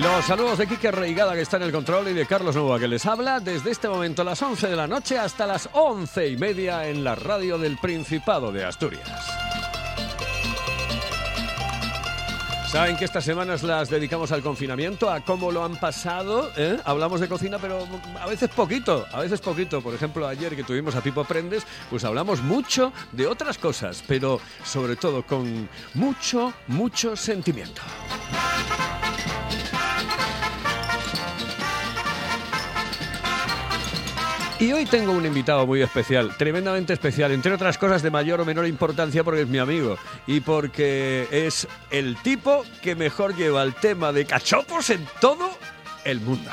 Los saludos de Quique Reigada que está en el control y de Carlos Nova que les habla desde este momento las 11 de la noche hasta las 11 y media en la radio del Principado de Asturias. Saben que estas semanas las dedicamos al confinamiento, a cómo lo han pasado. ¿eh? Hablamos de cocina, pero a veces poquito, a veces poquito. Por ejemplo, ayer que tuvimos a Pipo Prendes, pues hablamos mucho de otras cosas, pero sobre todo con mucho, mucho sentimiento. Y hoy tengo un invitado muy especial, tremendamente especial, entre otras cosas de mayor o menor importancia porque es mi amigo y porque es el tipo que mejor lleva el tema de cachopos en todo el mundo.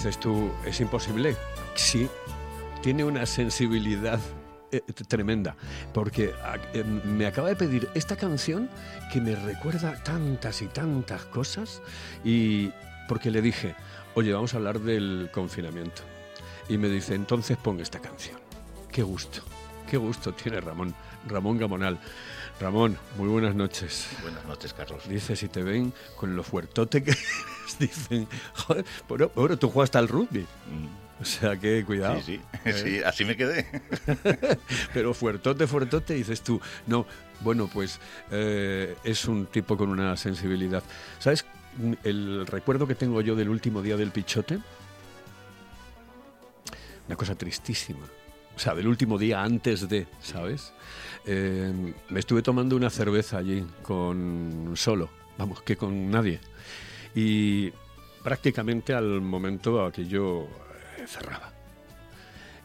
Dices tú, ¿es imposible? Sí, tiene una sensibilidad eh, tremenda, porque ah, eh, me acaba de pedir esta canción que me recuerda tantas y tantas cosas y porque le dije, oye, vamos a hablar del confinamiento. Y me dice, entonces pon esta canción. Qué gusto, qué gusto tiene Ramón, Ramón Gamonal. Ramón, muy buenas noches. Buenas noches, Carlos. Dice, si te ven con lo fuertote que eres, dicen, joder, tú jugaste al rugby. O sea que cuidado. Sí, sí, sí, así me quedé. Pero fuertote, fuertote, dices tú. No, bueno, pues eh, es un tipo con una sensibilidad. ¿Sabes el recuerdo que tengo yo del último día del pichote? Una cosa tristísima. O sea, del último día antes de, ¿sabes? Eh, me estuve tomando una cerveza allí con solo, vamos, que con nadie. Y prácticamente al momento aquello eh, cerraba.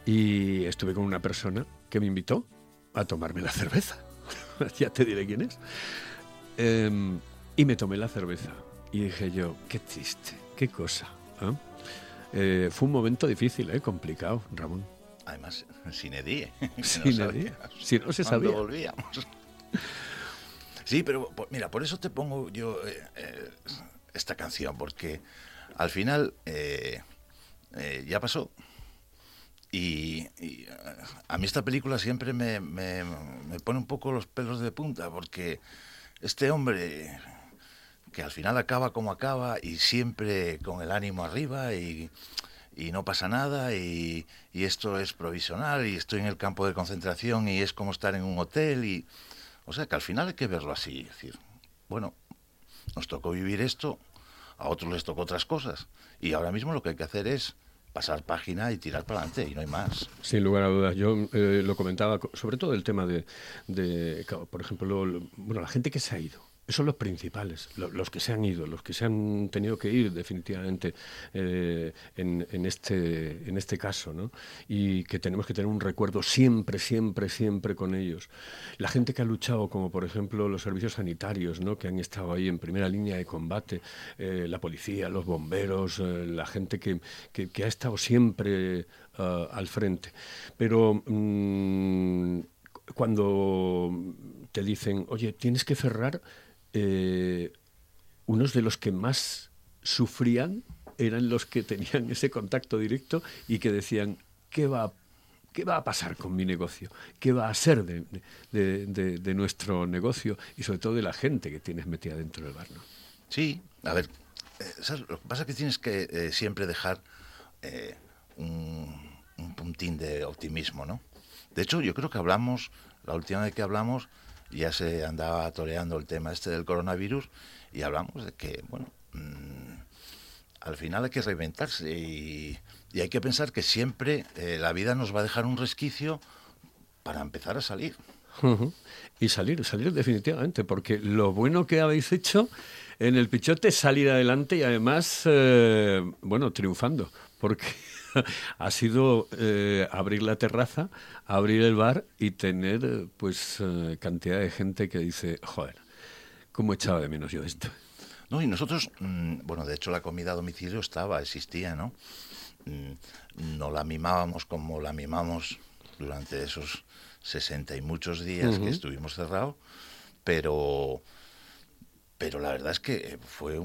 Y estuve con una persona que me invitó a tomarme la cerveza. ya te diré quién es. Eh, y me tomé la cerveza. Y dije yo, qué triste, qué cosa. ¿eh? Fue un momento difícil, complicado, Ramón. Además, sin edie. Sin edie. Si no se sabía. Cuando volvíamos. Sí, pero por- mira, por eso te pongo yo eh, eh, esta canción, porque al final eh, eh, ya pasó. Y, y, eh, a mí esta película siempre me, me- me pone un poco los pelos de punta, porque este hombre que al final acaba como acaba y siempre con el ánimo arriba y, y no pasa nada y, esto es provisional y estoy en el campo de concentración y es como estar en un hotel y o sea que al final hay que verlo así, es decir, bueno, nos tocó vivir esto, a otros les tocó otras cosas y ahora mismo lo que hay que hacer es pasar página y tirar para adelante y no hay más. Sin lugar a dudas. Yo eh, lo comentaba, co- sobre todo el tema de, de, por ejemplo, lo- bueno, la gente que se ha ido. Son los principales, lo- los que se han ido, los que se han tenido que ir definitivamente eh, en, en este, en este caso, ¿no? Y que tenemos que tener un recuerdo siempre, siempre, siempre con ellos. La gente que ha luchado, como por ejemplo los servicios sanitarios, ¿no? Que han estado ahí en primera línea de combate, eh, la policía, los bomberos, eh, la gente que, que- ha estado siempre al frente. Pero mm, cuando te dicen, oye, tienes que cerrar, eh, unos de los que más sufrían eran los que tenían ese contacto directo y que decían, ¿qué va, qué va a pasar con mi negocio? ¿Qué va a ser de, nuestro negocio? Y sobre todo de la gente que tienes metida dentro del bar. ¿no? Sí, a ver, eh, lo que pasa es que tienes que eh, siempre dejar un, un puntín de optimismo, ¿no? De hecho, yo creo que hablamos, la última vez que hablamos, ya se andaba toreando el tema este del coronavirus y hablamos de que, bueno, mm, al final hay que reinventarse y, y hay que pensar que siempre eh, la vida nos va a dejar un resquicio para empezar a salir. Y salir, salir definitivamente, porque lo bueno que habéis hecho en el Pichote es salir adelante y además, eh, bueno, triunfando, porque ha sido eh, abrir la terraza, abrir el bar y tener eh, pues cantidad de gente que dice, joder, ¿cómo echaba de menos yo esto? No, y nosotros, mm, bueno, de hecho la comida a domicilio estaba, existía, ¿no? Mm, no la mimábamos como la mimamos durante esos sesenta y muchos días que estuvimos cerrados, pero, pero la verdad es que fue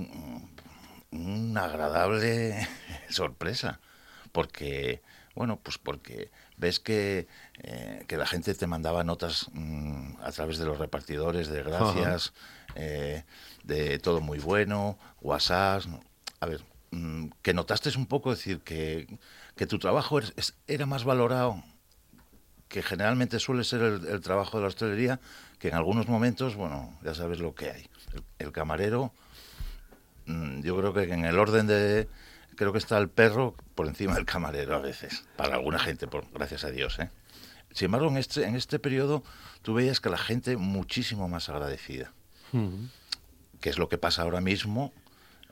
una agradable sorpresa, porque, bueno, pues porque ves que, eh, que la gente te mandaba notas mm, a través de los repartidores de gracias, eh, de todo muy bueno, WhatsApp, a ver, mm, que notaste un poco, decir, que, que tu trabajo era más valorado que generalmente suele ser el, trabajo de la hostelería, que en algunos momentos, bueno, ya sabes lo que hay. El, camarero, mm, yo creo que en el orden de, creo que está el perro por encima del camarero a veces, para alguna gente, por, gracias a Dios. ¿eh? Sin embargo, en este, en este periodo tú veías que la gente muchísimo más agradecida, que es lo que pasa ahora mismo.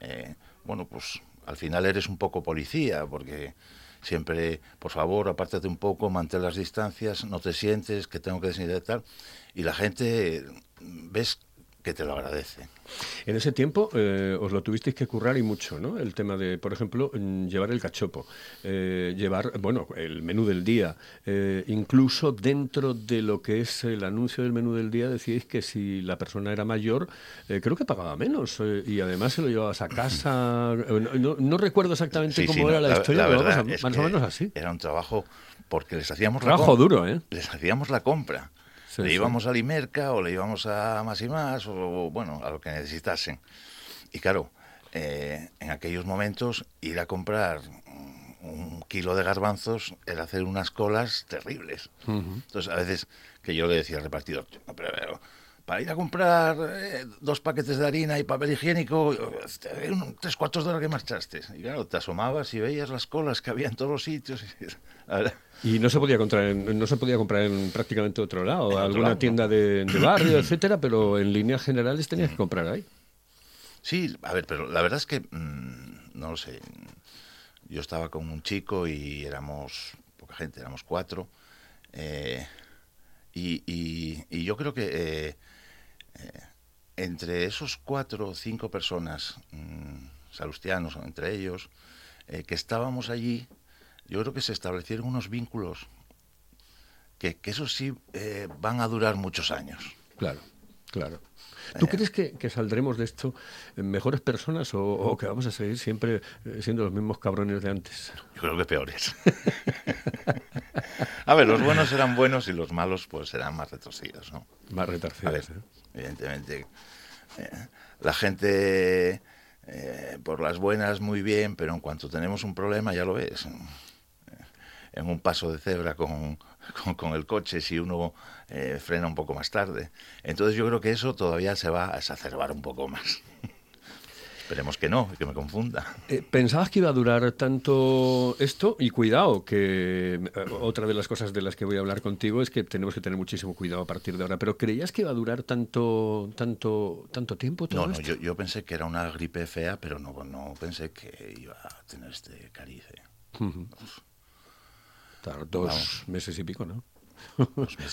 Eh, bueno, pues al final eres un poco policía, porque siempre, por favor, apártate un poco, mantén las distancias, no te sientes que tengo que desinfectar. Y la gente, ves que te lo agradece. En ese tiempo eh, os lo tuvisteis que currar y mucho, ¿no? El tema de, por ejemplo, mm, llevar el cachopo, eh, llevar, bueno, el menú del día, eh, incluso dentro de lo que es el anuncio del menú del día decíais que si la persona era mayor, creo que pagaba menos y además se lo llevabas a casa. No, recuerdo exactamente cómo era la, historia, pero más o menos así. Era un trabajo porque les hacíamos trabajo duro, ¿eh? Les hacíamos la compra le íbamos a Limerca o le íbamos a más y más o bueno, a lo que necesitasen. Y claro, eh, en aquellos momentos ir a comprar un kilo de garbanzos era hacer unas colas terribles. Entonces a veces que yo le decía al repartidor, pero, para ir a comprar eh, dos paquetes de harina y papel higiénico, tres cuartos de hora que marchaste. Y claro, te asomabas y veías las colas que había en todos los sitios. Y no se podía comprar en, no se podía comprar en prácticamente otro lado, alguna tienda de, barrio, etcétera, pero en líneas generales tenías que comprar ahí. Sí, a ver, pero la verdad es que mm, no lo sé. Yo estaba con un chico y éramos poca gente, éramos cuatro. Eh, y, yo creo que eh, eh, entre esos cuatro o cinco personas, mm, salustianos entre ellos, que estábamos allí, yo creo que se establecieron unos vínculos que, que eso sí eh, van a durar muchos años. Claro, claro. ¿Tú eh. crees que, saldremos de esto mejores personas o, que vamos a seguir siempre eh, siendo los mismos cabrones de antes? Yo creo que peores. a ver, los buenos serán buenos y los malos pues serán más retorcidos, ¿no? Más retorcidos. Evidentemente, la gente por las buenas muy bien, pero en cuanto tenemos un problema ya lo ves en un paso de cebra con, con, el coche si uno eh, frena un poco más tarde. Entonces yo creo que eso todavía se va a exacerbar un poco más. Esperemos que no, que me confunda. Eh, ¿Pensabas que iba a durar tanto esto? Y cuidado, que eh, otra de las cosas de las que voy a hablar contigo es que tenemos que tener muchísimo cuidado a partir de ahora. ¿Pero creías que iba a durar tanto tanto tanto tiempo todo No, no, yo, yo, pensé que era una gripe fea, pero no, no pensé que iba a tener este cariz. Dos meses y pico, ¿no?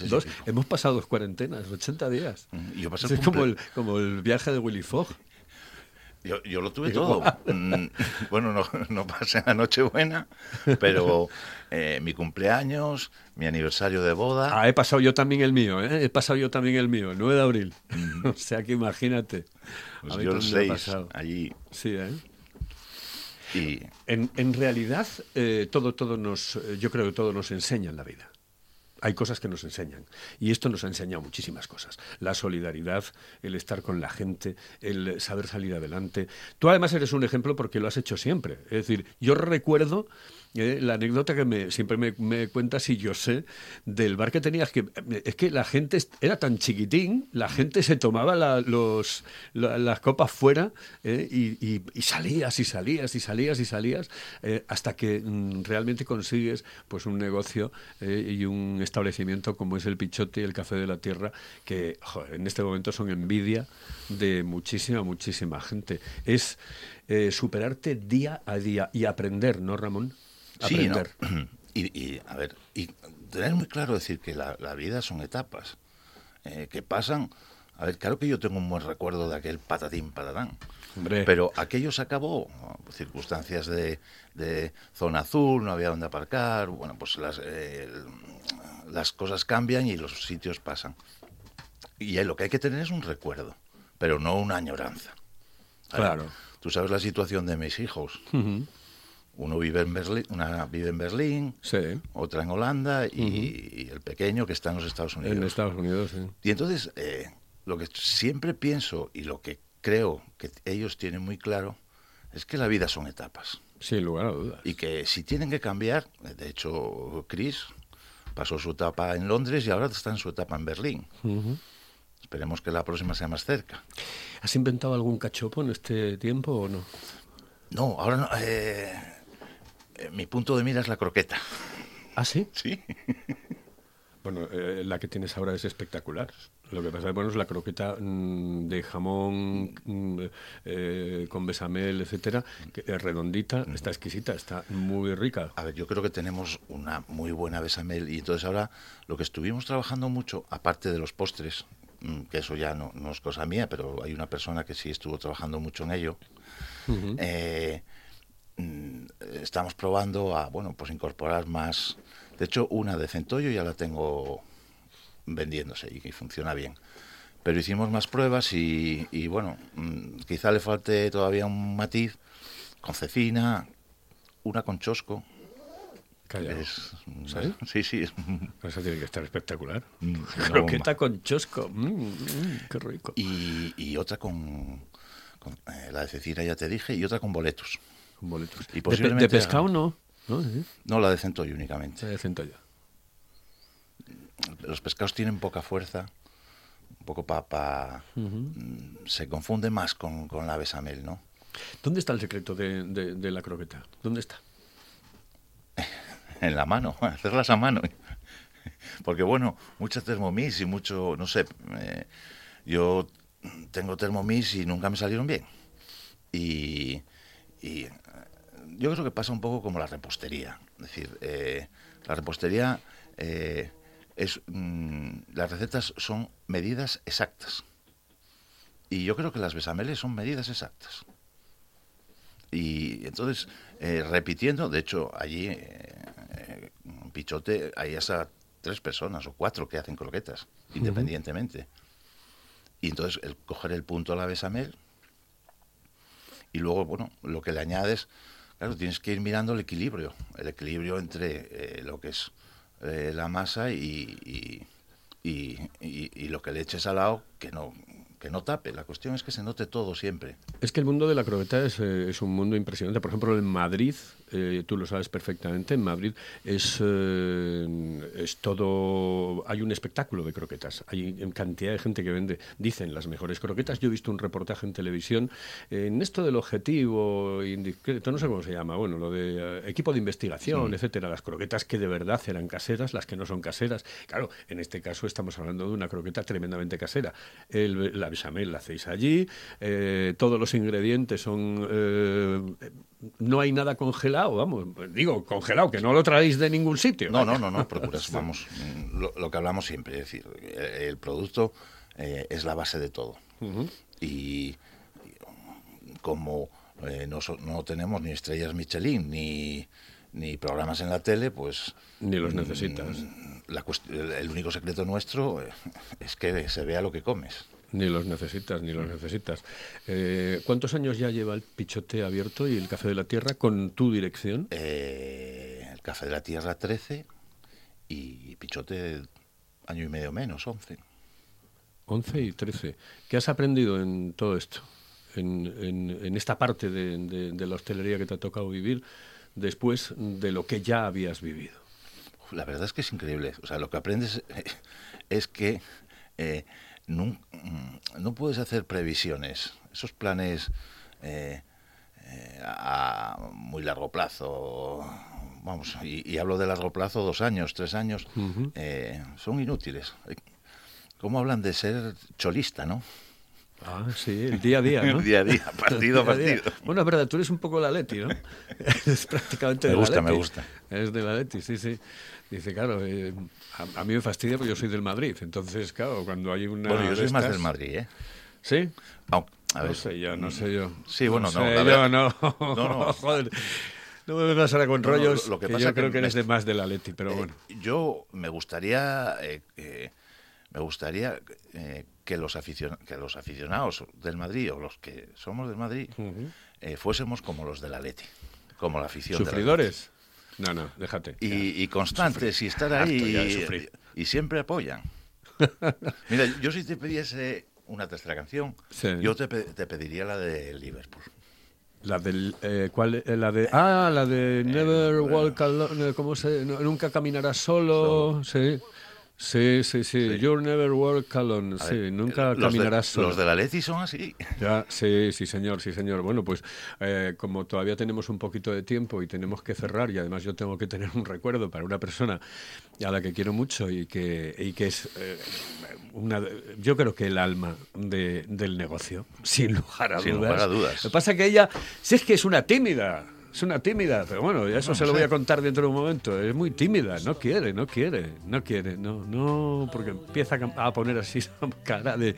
Dos Hemos pasado dos cuarentenas, 80 días. Mm, yo es como el, como el viaje de Willy Fogg. Yo, yo, lo tuve todo. Mm, bueno, no, no pasé la Nochebuena, pero eh, mi cumpleaños, mi aniversario de boda. Ah, he pasado yo también el mío, ¿eh? He pasado yo también el mío, el 9 de abril. o sea que imagínate. Pues yo el 6, allí. Sí, ¿eh? En, en realidad, eh, todo, todo nos, eh, yo creo que todo nos enseña en la vida. Hay cosas que nos enseñan. Y esto nos ha enseñado muchísimas cosas. La solidaridad, el estar con la gente, el saber salir adelante. Tú además eres un ejemplo porque lo has hecho siempre. Es decir, yo recuerdo eh, la anécdota que me, siempre me, me cuentas y yo sé del bar que tenías, que es que la gente era tan chiquitín, la gente se tomaba la- los, la- las copas fuera eh, y, salías y salías y salías y salías eh, hasta que mm, realmente consigues pues un negocio eh, y un establecimiento como es el Pichote y el Café de la Tierra, que en este momento son envidia de muchísima, muchísima gente. Es eh, superarte día a día y aprender, ¿no, Ramón? Sí, ¿no? Aprender. Y, y, a ver, y tener muy claro decir que la, la vida son etapas eh, que pasan. A ver, claro que yo tengo un buen recuerdo de aquel patatín patatán. Hombre. Pero aquello se acabó, circunstancias de, de zona azul, no había donde aparcar, bueno, pues las, eh, las cosas cambian y los sitios pasan. Y ahí lo que hay que tener es un recuerdo, pero no una añoranza. Ver, Claro. Tú sabes la situación de mis hijos. Ujú. Uno vive en Berlín, una vive en Berlín, Sí, otra en Holanda y, y el pequeño que está en los Estados Unidos. en Estados Unidos, sí. Y entonces, eh, lo que siempre pienso y lo que creo que ellos tienen muy claro es que la vida son etapas. Sin lugar a dudas. Y que si tienen que cambiar, de hecho, Chris pasó su etapa en Londres y ahora está en su etapa en Berlín. Esperemos que la próxima sea más cerca. ¿Has inventado algún cachopo en este tiempo o no? No, ahora no. eh, eh, mi punto de mira es la croqueta. ¿Ah, sí? Sí. Bueno, eh, la que tienes ahora es espectacular. Lo que pasa bueno, es la croqueta mm, de jamón mm, eh, con besamel, etcétera, que es redondita, está exquisita, está muy rica. A ver, yo creo que tenemos una muy buena besamel y entonces ahora lo que estuvimos trabajando mucho, aparte de los postres, mm, que eso ya no, no es cosa mía, pero hay una persona que sí estuvo trabajando mucho en ello, eh, estamos probando a, bueno, pues incorporar más. De hecho, una de centollo ya la tengo vendiéndose y que funciona bien. Pero hicimos más pruebas y, y, bueno, mm, quizá le falte todavía un matiz con cecina, una con chosco. Es, ¿Sí? Sí, sí. es- Esa tiene que estar espectacular. Mm, Croqueta no, con chosco. Mm, mm, qué rico. y, y otra con, con, eh, la de cecina, ya te dije, y otra con boletos. Con boletos. y de, pe- posiblemente de pescado no. ¿No? Sí. No, la de centollo únicamente. Se decento ya. Los pescados tienen poca fuerza, un poco para... se confunde más con, con la besamel, ¿no? ¿Dónde está el secreto de, de- de la croqueta? ¿Dónde está? En la mano, hacerlas a mano. Porque bueno, mucha Thermomix y mucho, no sé, eh, yo tengo Thermomix y nunca me salieron bien. Y, y, eh, yo creo que pasa un poco como la repostería. Es decir, eh, la repostería eh, es, mm, las recetas son medidas exactas. Y yo creo que las besameles son medidas exactas. Y entonces, eh, repitiendo, de hecho, allí, en Pichote, hay hasta tres personas o cuatro que hacen croquetas, independientemente. Y entonces, el coger el punto a la besamel y luego, bueno, lo que le añades, claro, tienes que ir mirando el equilibrio, el equilibrio entre eh, lo que es eh, la masa y, y, y- y- lo que le eches al lado, que no, que no tape. La cuestión es que se note todo siempre. Es que el mundo de la croqueta es, eh, es un mundo impresionante. Por ejemplo, en Madrid, eh, tú lo sabes perfectamente, en Madrid es, eh, es todo... Hay un espectáculo de croquetas. Hay cantidad de gente que vende, dicen, las mejores croquetas. Yo he visto un reportaje en televisión en esto del objetivo indiscreto, no sé cómo se llama, bueno, lo de eh, equipo de investigación, etcétera. Las croquetas que de verdad eran caseras, las que no son caseras. Claro, en este caso estamos hablando de una croqueta tremendamente casera. El- la bechamel la hacéis allí, eh, todos los ingredientes son... no hay nada congelado, vamos, digo, congelado, que no lo traéis de ningún sitio. No, no, no, no, procuras, vamos, mm, lo, lo que hablamos siempre, es decir, eh, el producto eh, es la base de todo. Y y, como eh, no, no tenemos ni estrellas Michelin ni, ni programas en la tele, pues Ni los necesitas. la cuest- el, único secreto nuestro es que se vea lo que comes. Ni los necesitas, ni los necesitas. Eh, ¿Cuántos años ya lleva el Pichote abierto y el Café de la Tierra con tu dirección? Eh, el Café de la Tierra 13 y Pichote año y medio menos, 11. 11 y 13. ¿Qué has aprendido en todo esto? En, en- en esta parte de, de- de la hostelería que te ha tocado vivir, después de lo que ya habías vivido? La verdad es que es increíble. O sea, lo que aprendes es que eh, no, mm, no, puedes hacer previsiones. Esos planes eh, a muy largo plazo, vamos, y, hablo de largo plazo, dos años, tres años, son inútiles. ¿Cómo hablan de ser cholista, no? Ah, sí, el día a día, ¿no? el día a día, partido a partido. Bueno, es verdad, tú eres un poco la Leti, ¿no? es prácticamente me de gusta, la Me gusta, Es de la Leti, sí, sí. Dice, claro, eh, a, mí me fastidia porque yo soy del Madrid. Entonces, claro, cuando hay una. Bueno, yo soy más del Madrid, ¿eh? ¿Sí? a ver. No sé yo, no sé yo. Sí, bueno, no. no, Sé yo, no. no, no. Joder. No me vengas ahora con rollos. lo que, que pasa yo creo que eres me... de más del Atleti, pero eh, bueno. Yo me gustaría. Eh, me gustaría que, los aficion que los aficionados del Madrid o los que somos del Madrid uh -huh. fuésemos como los del Atleti, como la afición. ¿Sufridores? No, no, déjate. Y, y constantes y estar ahí y, y, siempre apoyan. Mira, yo si te pidiese una tercera canción, sí. yo te, te, pediría la de Liverpool. La del, eh, ¿cuál, la de, ah, la de Never eh, Walk Alone, ¿cómo se, no, nunca caminarás solo, sí. Sí, sí, sí, sí. You'll never walk alone. A sí, nunca los caminarás de, solo. Los de la Leti son así. Ya, sí, sí, señor, sí, señor. Bueno, pues eh, como todavía tenemos un poquito de tiempo y tenemos que cerrar, y además yo tengo que tener un recuerdo para una persona a la que quiero mucho y que, y que es eh, una, yo creo que el alma de, del negocio, sin lugar a sin dudas. Lugar a dudas. Lo que pasa es que ella, si es que es una tímida, es una tímida, pero bueno, eso no, se lo voy a contar dentro de un momento. Es muy tímida, no quiere, no quiere, no quiere, no, no, porque empieza a poner así esa cara de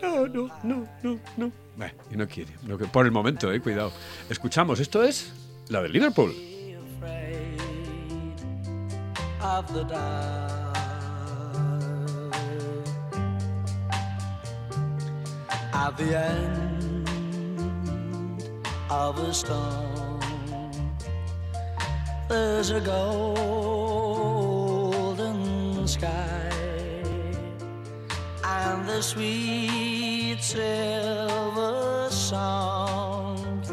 no, no, no, no, no. Bueno, y no quiere. Lo que, por el momento, eh, cuidado. Escuchamos, esto es la de Liverpool. At the end of a storm there's a golden sky and the sweet silver sound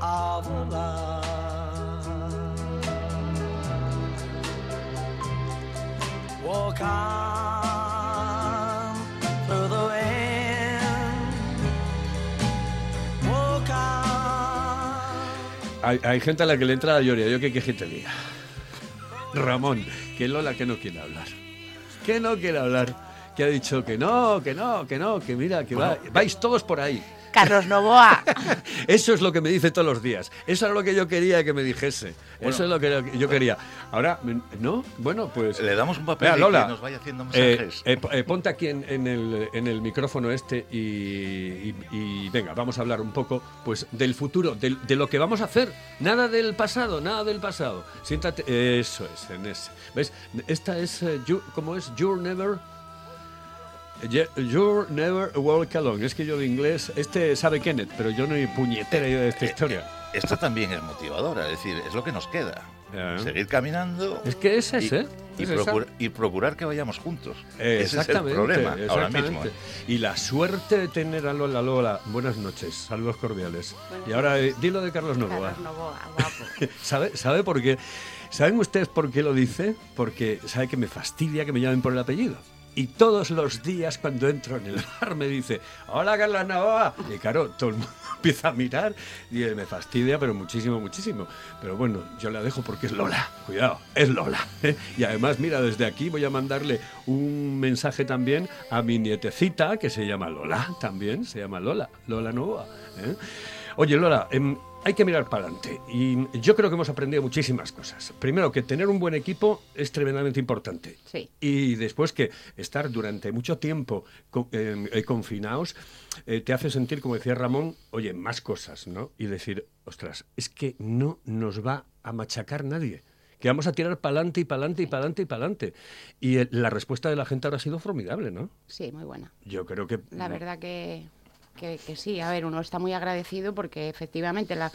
of love. Walk on Hay, hay, gente a la que le entra la lloria. Yo qué que te diga. Ramón, que Lola que no quiere hablar. Que no quiere hablar. Que ha dicho que no, que no, que no, que mira, que bueno, va, vais todos por ahí. Carlos Novoa. Eso es lo que me dice todos los días. Eso es lo que yo quería que me dijese. Bueno, Eso es lo que yo quería. Ahora, ¿no? Bueno, pues... Le damos un papel Mira, Lola, que nos vaya haciendo mensajes. Eh, eh, ponte aquí en, en, el, en, el, micrófono este y, y, y, venga, vamos a hablar un poco pues del futuro, de, de, lo que vamos a hacer. Nada del pasado, nada del pasado. Siéntate... Eso es, en ese. ¿Ves? Esta es... Uh, you, ¿Cómo es? You're never... You're never walk alone. Es que yo de inglés, este sabe Kenneth, pero yo no hay puñetera idea de esta historia. Esto también es motivadora, es decir, es lo que nos queda. Yeah. Seguir caminando. Es que es ese, y, y, procura, y, procurar que vayamos juntos. Eh, ese es el problema ahora mismo. Y la suerte de tener a Lola Lola. Buenas noches, saludos cordiales. Y ahora eh, dilo de Carlos Novoa. Carlos Novoa, guapo. ¿Sabe, ¿Sabe por qué? ¿Saben ustedes por qué lo dice? Porque sabe que me fastidia que me llamen por el apellido. Y todos los días cuando entro en el bar me dice, hola Carla Navoa. Y claro, todo el mundo empieza a mirar y me fastidia, pero muchísimo, muchísimo. Pero bueno, yo la dejo porque es Lola. Cuidado, es Lola. ¿eh? Y además, mira, desde aquí voy a mandarle un mensaje también a mi nietecita que se llama Lola, también se llama Lola, Lola Navoa. ¿eh? Oye, Lola, eh, hay que mirar para adelante. Y yo creo que hemos aprendido muchísimas cosas. Primero, que tener un buen equipo es tremendamente importante. Sí. Y después que estar durante mucho tiempo con, eh, confinados eh, te hace sentir, como decía Ramón, oye, más cosas, ¿no? Y decir, ostras, es que no nos va a machacar nadie. Que vamos a tirar para adelante y para adelante y para adelante y para adelante. Y eh, la respuesta de la gente ahora ha sido formidable, ¿no? Sí, muy buena. Yo creo que... La verdad que que, que, sí, a ver, uno está muy agradecido porque efectivamente la...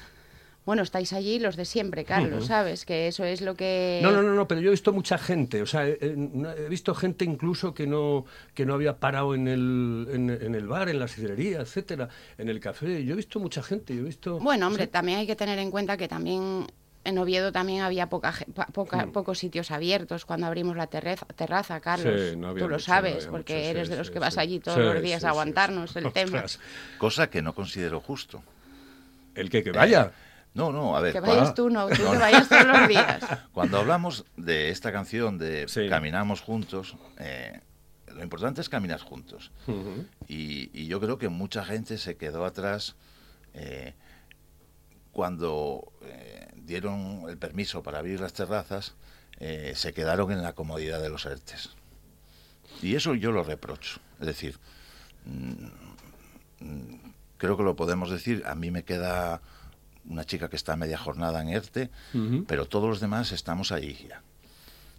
Bueno, estáis allí los de siempre, Carlos, uh -huh. ¿sabes? Que eso es lo que... No, no, no, no, pero yo he visto mucha gente, o sea, he, he visto gente incluso que no, que no había parado en el, en, en, el bar, en la sidrería, etcétera, en el café. Yo he visto mucha gente, yo he visto... Bueno, hombre, también hay que tener en cuenta que también en Oviedo también había poca, ge- pa- poca- Mm. pocos sitios abiertos cuando abrimos la terreza- terraza, Carlos. Sí, no había Tú lo sabes, no porque mucho, sí, eres de sí, los que sí. vas allí todos Sí, los días sí, a aguantarnos sí. el tema. Cosa que no considero justo. El que, que vaya. No, no, a ver. Que cuando- vayas tú, no, tú No, que vayas todos los días. Cuando hablamos de esta canción de Sí. Caminamos juntos, eh, lo importante es caminar juntos. Y yo creo que mucha gente se quedó atrás eh, cuando eh, dieron el permiso para abrir las terrazas, eh, se quedaron en la comodidad de los ERTES. Y eso yo lo reprocho. Es decir, mm, mm, creo que lo podemos decir, a mí me queda una chica que está media jornada en ERTE, pero todos los demás estamos ahí ya.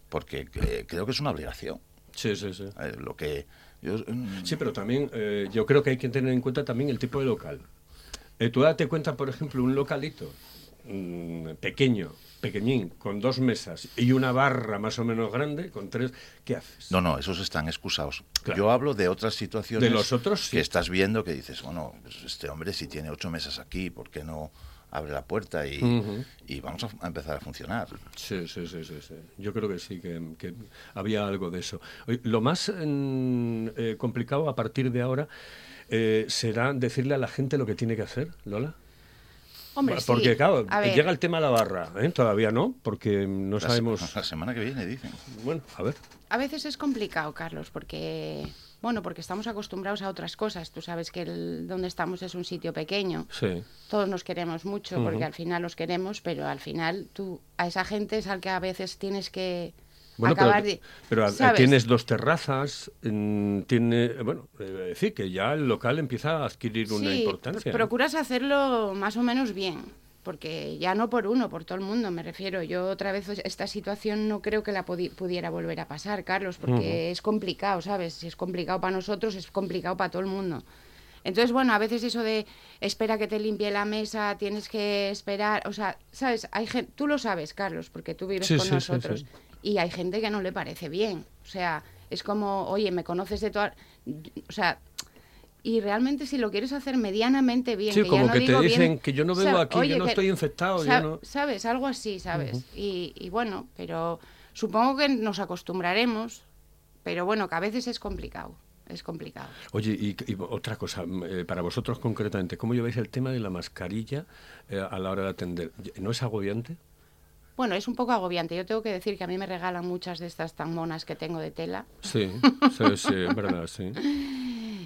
Porque eh, creo que es una obligación. Sí, sí, sí. Lo que yo, mm, Sí, pero también yo creo que hay que tener en cuenta también el tipo de local. Eh, tú date cuenta, por ejemplo, un localito mm, pequeño, pequeñín, con dos mesas y una barra más o menos grande, con tres, ¿qué haces? No, no, esos están excusados. Claro. Yo hablo de otras situaciones De los otros, sí. que estás viendo que dices, bueno, pues este hombre si tiene ocho mesas aquí, ¿por qué no abre la puerta y, vamos a, a empezar a funcionar? Sí, sí, sí, sí, sí. Yo creo que sí, que, que había algo de eso. Lo más mm, eh, complicado a partir de ahora eh, será decirle a la gente lo que tiene que hacer, Lola. Hombre, sí. Porque, claro, A ver, llega el tema de la barra, ¿eh? Todavía no, porque no La se- sabemos... La semana que viene, dicen. Bueno, a ver. A veces es complicado, Carlos, porque bueno, porque estamos acostumbrados a otras cosas. Tú sabes que el, donde estamos es un sitio pequeño. Sí. Todos nos queremos mucho Ujú. porque al final los queremos, pero al final tú a esa gente es al que a veces tienes que Bueno, acabar pero, de- pero a- ¿sabes? tienes dos terrazas, mm, tiene, bueno, eh, decir que ya el local empieza a adquirir una importancia. procuras hacerlo más o menos bien, porque ya no por uno, por todo el mundo, me refiero. Yo otra vez esta situación no creo que la pudiera volver a pasar, Carlos, porque es complicado, ¿sabes? Si es complicado para nosotros, es complicado para todo el mundo. Entonces, bueno, a veces eso de espera que te limpie la mesa, tienes que esperar, o sea, ¿sabes? Hay gente, tú lo sabes, Carlos, porque tú vives Sí, con sí, sí, nosotros, sí. Y hay gente que no le parece bien. O sea, es como, oye, me conoces de toda... O sea, y realmente si lo quieres hacer medianamente bien, Sí, que como ya no que te dicen bien, que yo no vengo sab- aquí, yo no que- estoy infectado, yo no- ¿Sabes? Algo así, ¿sabes? y, y bueno, pero supongo que nos acostumbraremos, pero bueno, que a veces es complicado, es complicado. Oye, y, y otra cosa, mm, eh, para vosotros concretamente, ¿cómo lleváis el tema de la mascarilla eh, a la hora de atender? ¿No es agobiante? Bueno, es un poco agobiante. Yo tengo que decir que a mí me regalan muchas de estas tan monas que tengo de tela. Sí, sí, sí, es verdad, sí.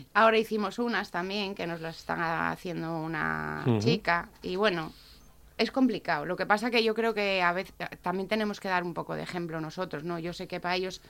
Ahora hicimos unas también, que nos las están haciendo una chica. Y bueno, es complicado. Lo que pasa que yo creo que a veces también tenemos que dar un poco de ejemplo nosotros, ¿no? Yo sé que para ellos,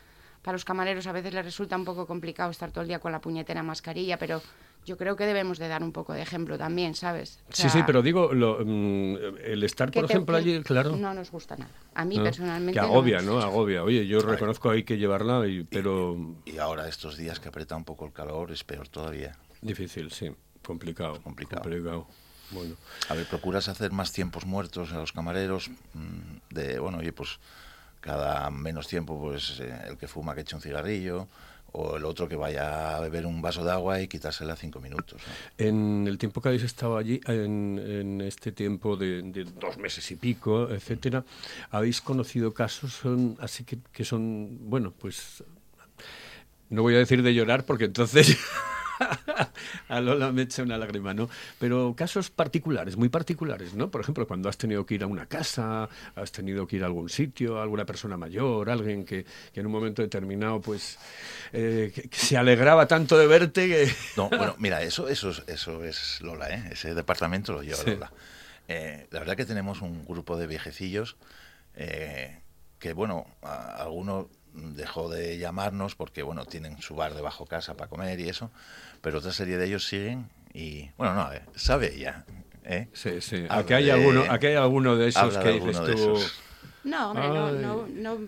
para los camareros a veces les resulta un poco complicado estar todo el día con la puñetera mascarilla, pero yo creo que debemos de dar un poco de ejemplo también, ¿sabes? O Sí, sí, pero digo, lo, mm, el estar, por ejemplo, allí, claro. No nos gusta nada. A mí ¿no? personalmente. Que agobia, ¿no? gusta. Agobia. Oye, yo reconozco hay que llevarla, y, pero Y ahora estos días que aprieta un poco el calor es peor todavía. difícil, sí. Complicado. Complicado. complicado. Bueno. A ver, procuras hacer más tiempos muertos a los camareros, mm, de, bueno, oye, pues cada menos tiempo, pues eh, el que fuma que eche un cigarrillo, o el otro que vaya a beber un vaso de agua y quitársela cinco minutos. En el tiempo que habéis estado allí, en, en este tiempo de, de dos meses y pico, etcétera, ¿habéis conocido casos son, así que, que son, bueno, pues no voy a decir de llorar porque entonces a Lola me echa una lágrima, ¿no? Pero casos particulares, muy particulares, ¿no? Por ejemplo, cuando has tenido que ir a una casa, has tenido que ir a algún sitio, alguna persona mayor, alguien que, que en un momento determinado, pues, eh, que- que se alegraba tanto de verte que... No, bueno, mira, eso, eso, es, eso es Lola, ¿eh? Ese departamento lo lleva Sí. Lola. Eh, la verdad que tenemos un grupo de viejecillos eh, que, bueno, a- alguno dejó de llamarnos porque, bueno, tienen su bar debajo casa para comer y eso, pero otra serie de ellos siguen y, bueno, no, eh, sabe ella, ¿eh? Sí, sí. Habla Aquí hay, de- alguno, aquí hay alguno de esos que de dices de tú... esos. No, hombre, no, no, no,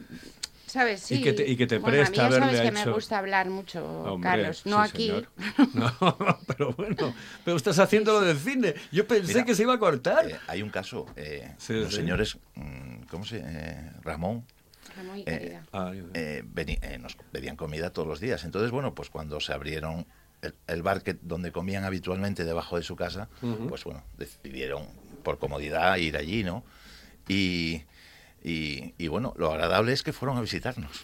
¿sabes? Sí. Y que te- y que te Bueno, presta a mí ya sabes que hecho- me gusta hablar mucho, Hombre, Carlos. No sí, aquí. señor. No, pero bueno, pero estás haciendo lo del cine. Yo pensé Mira, que se iba a cortar. Eh, hay un caso, eh, Sí, los sí. señores, mm, ¿cómo se eh, Ramón, Eh. Ay, eh, eh, nos pedían comida todos los días. Entonces, bueno, pues cuando se abrieron el, el bar que, donde comían habitualmente debajo de su casa, pues bueno, decidieron por comodidad ir allí, ¿no? Y, y, y bueno, lo agradable es que fueron a visitarnos.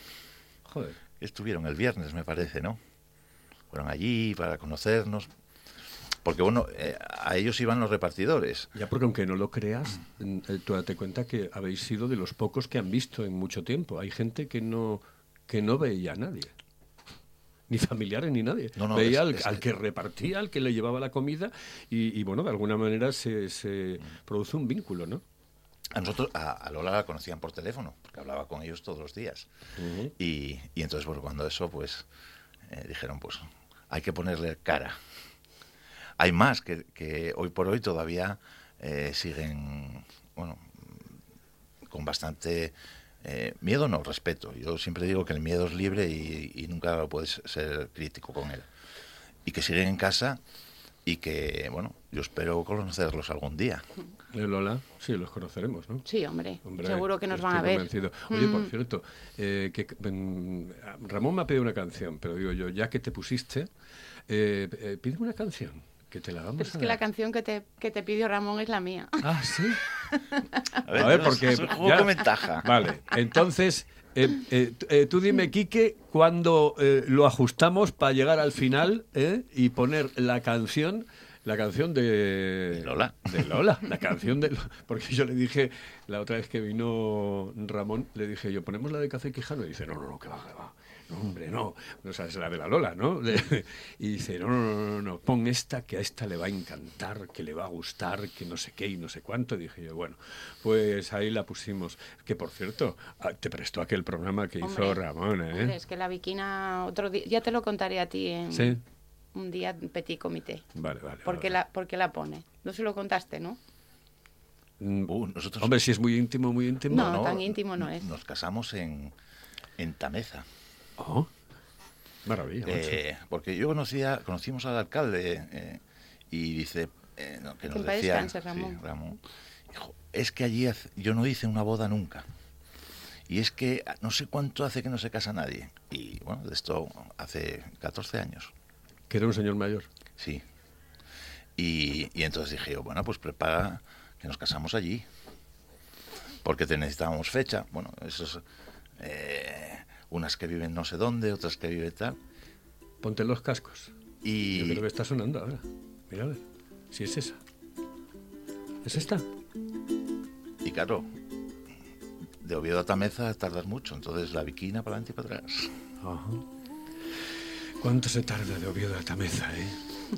Joder. Estuvieron el viernes, me parece, ¿no? Fueron allí para conocernos. Porque bueno, eh, a ellos iban los repartidores. Ya porque aunque no lo creas, eh, tú date cuenta que habéis sido de los pocos que han visto en mucho tiempo. Hay gente que no, que no veía a nadie. Ni familiares ni nadie. No, no, veía es- al, es- al que repartía, al que le llevaba la comida y, y, bueno, de alguna manera se, se produce un vínculo, ¿no? A nosotros, a, a Lola la conocían por teléfono, porque hablaba con ellos todos los días. y, y entonces, bueno, cuando eso, pues, eh, dijeron, pues, hay que ponerle cara. Hay más que, que hoy por hoy todavía eh, siguen, bueno, con bastante eh, miedo, no, respeto. Yo siempre digo que el miedo es libre y, y nunca puedes ser crítico con él. Y que siguen en casa y que, bueno, yo espero conocerlos algún día. Eh, Lola, sí, los conoceremos, ¿no? Sí, hombre, Hombre, seguro que nos van a ver. convencido. Oye, por Mm. cierto, eh, que, mm, Ramón me ha pedido una canción, pero digo yo, ya que te pusiste, eh, eh, pide una canción, que te la vamos Pero es a que la canción que te, que te pidió Ramón es la mía. Ah, sí. A ver, A ver, porque ya- con ventaja. Vale, entonces, eh, eh, eh, tú dime, Quique, cuándo eh, lo ajustamos para llegar al final eh, y poner la canción, la canción de, De Lola. De Lola, la canción de... Porque yo le dije, la otra vez que vino Ramón, le dije yo, ponemos la de Café Quijano, y dice, no, no, no, que va, que va. No, hombre, no. O sea, es la de la Lola, ¿no? Y dice, no, no, no, no, no, pon esta, que a esta le va a encantar, que le va a gustar, que no sé qué y no sé cuánto. Y dije yo, bueno, pues ahí la pusimos. Que por cierto, ah, te prestó aquel programa que hizo Ramón, ¿eh? Hombre, es que la Viquina, otro día, ya te lo contaré a ti en Sí. un día en petit comité. Vale, vale. ¿Por qué vale. la, por qué la pone? No se lo contaste, ¿no? Mm, Uh, nosotros Hombre, si es muy íntimo, muy íntimo. No, tan íntimo no es. Nos casamos en, en Tameza. Oh, maravilla. Eh, porque yo conocía, conocimos al alcalde eh, y dice eh, no, que nos decía, descanse, Ramón. sí, Ramón, dijo, es que allí hace- yo no hice una boda nunca. Y es que no sé cuánto hace que no se casa nadie. Y bueno, de esto hace 14 años. Que era un señor mayor. Sí. Y, y entonces dije yo, bueno, pues prepara que nos casamos allí. Porque te necesitábamos fecha. Bueno, esos, eh, unas que viven no sé dónde, otras que viven tal. Ponte los cascos. Yo Y, creo que está sonando ahora. Mira a ver. Si es esa. ¿Es esta? y claro, de Oviedo a Tameza tardas mucho. Entonces la viquina para adelante y para atrás. Ajá. ¿Cuánto se tarda de Oviedo a Tameza, eh?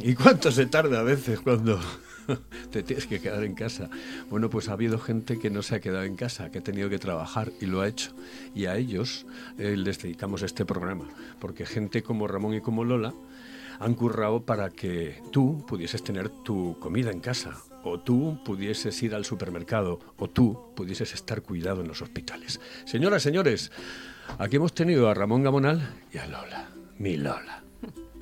¿Y cuánto se tarda a veces cuando te tienes que quedar en casa? Bueno, pues ha habido gente que no se ha quedado en casa, que ha tenido que trabajar y lo ha hecho. Y a ellos eh, les dedicamos este programa, porque gente como Ramón y como Lola han currado para que tú pudieses tener tu comida en casa, o tú pudieses ir al supermercado, o tú pudieses estar cuidado en los hospitales. Señoras, señores, aquí hemos tenido a Ramón Gamonal y a Lola, mi Lola.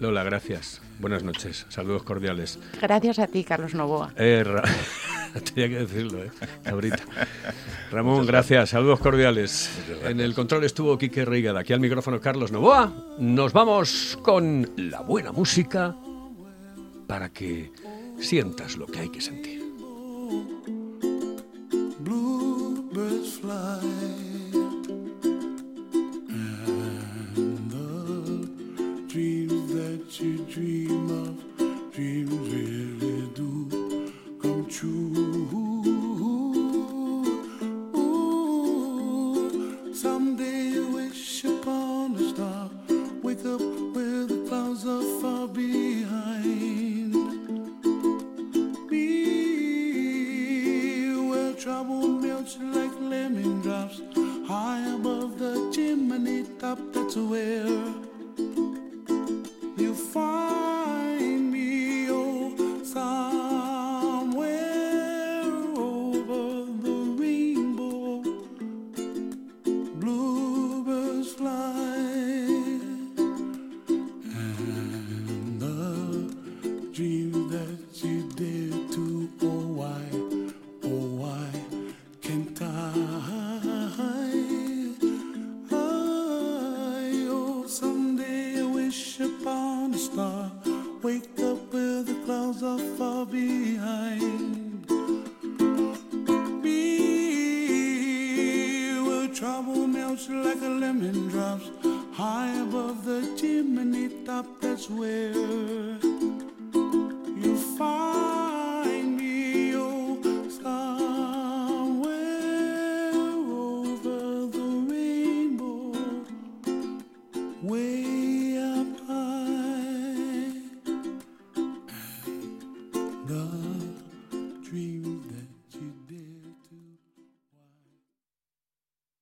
Lola, gracias. Buenas noches. Saludos cordiales. Gracias a ti, Carlos Novoa. Eh, Ra- Tenía que decirlo, ¿eh? Cabrita. Ramón, gracias. Saludos cordiales. En el control estuvo Quique Reigada. Aquí al micrófono Carlos Novoa. Nos vamos con la buena música para que sientas lo que hay que sentir.